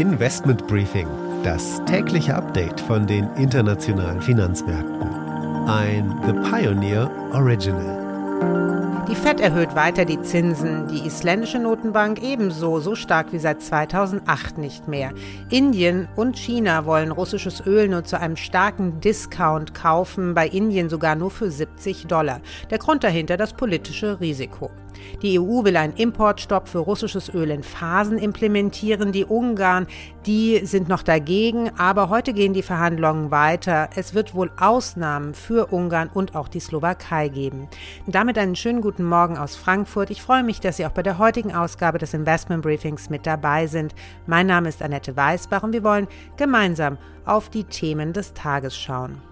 Investment Briefing, das tägliche Update von den internationalen Finanzmärkten. Ein The Pioneer Original. Die Fed erhöht weiter die Zinsen, die isländische Notenbank ebenso, so stark wie seit 2008 nicht mehr. Indien und China wollen russisches Öl nur zu einem starken Discount kaufen, bei Indien sogar nur für 70 Dollar. Der Grund dahinter das politische Risiko. Die EU will einen Importstopp für russisches Öl in Phasen implementieren. Die Ungarn, die sind noch dagegen, aber heute gehen die Verhandlungen weiter. Es wird wohl Ausnahmen für Ungarn und auch die Slowakei geben. Damit einen schönen guten Morgen aus Frankfurt. Ich freue mich, dass Sie auch bei der heutigen Ausgabe des Investment Briefings mit dabei sind. Mein Name ist Annette Weißbach und wir wollen gemeinsam auf die Themen des Tages schauen.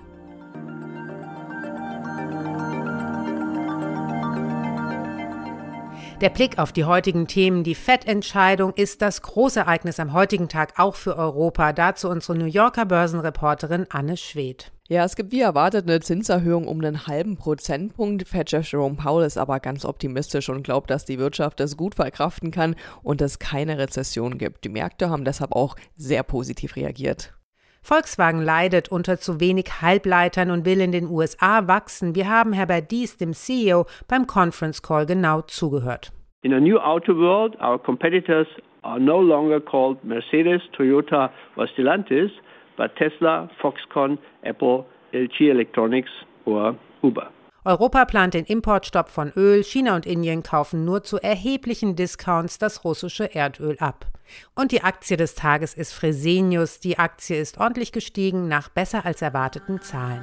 Der Blick auf die heutigen Themen, die FED-Entscheidung ist das Großereignis am heutigen Tag auch für Europa. Dazu unsere New Yorker Börsenreporterin Anne Schwedt. Ja, es gibt wie erwartet eine Zinserhöhung um einen halben Prozentpunkt. Fed-Chef Jerome Powell ist aber ganz optimistisch und glaubt, dass die Wirtschaft das gut verkraften kann und es keine Rezession gibt. Die Märkte haben deshalb auch sehr positiv reagiert. Volkswagen leidet unter zu wenig Halbleitern und will in den USA wachsen. Wir haben Herbert Dies, dem CEO, beim Conference Call genau zugehört. In a new auto world, our competitors are no longer called Mercedes, Toyota or Stellantis, but Tesla, Foxconn, Apple, LG Electronics or Uber. Europa plant den Importstopp von Öl, China und Indien kaufen nur zu erheblichen Discounts das russische Erdöl ab. Und die Aktie des Tages ist Fresenius. Die Aktie ist ordentlich gestiegen nach besser als erwarteten Zahlen.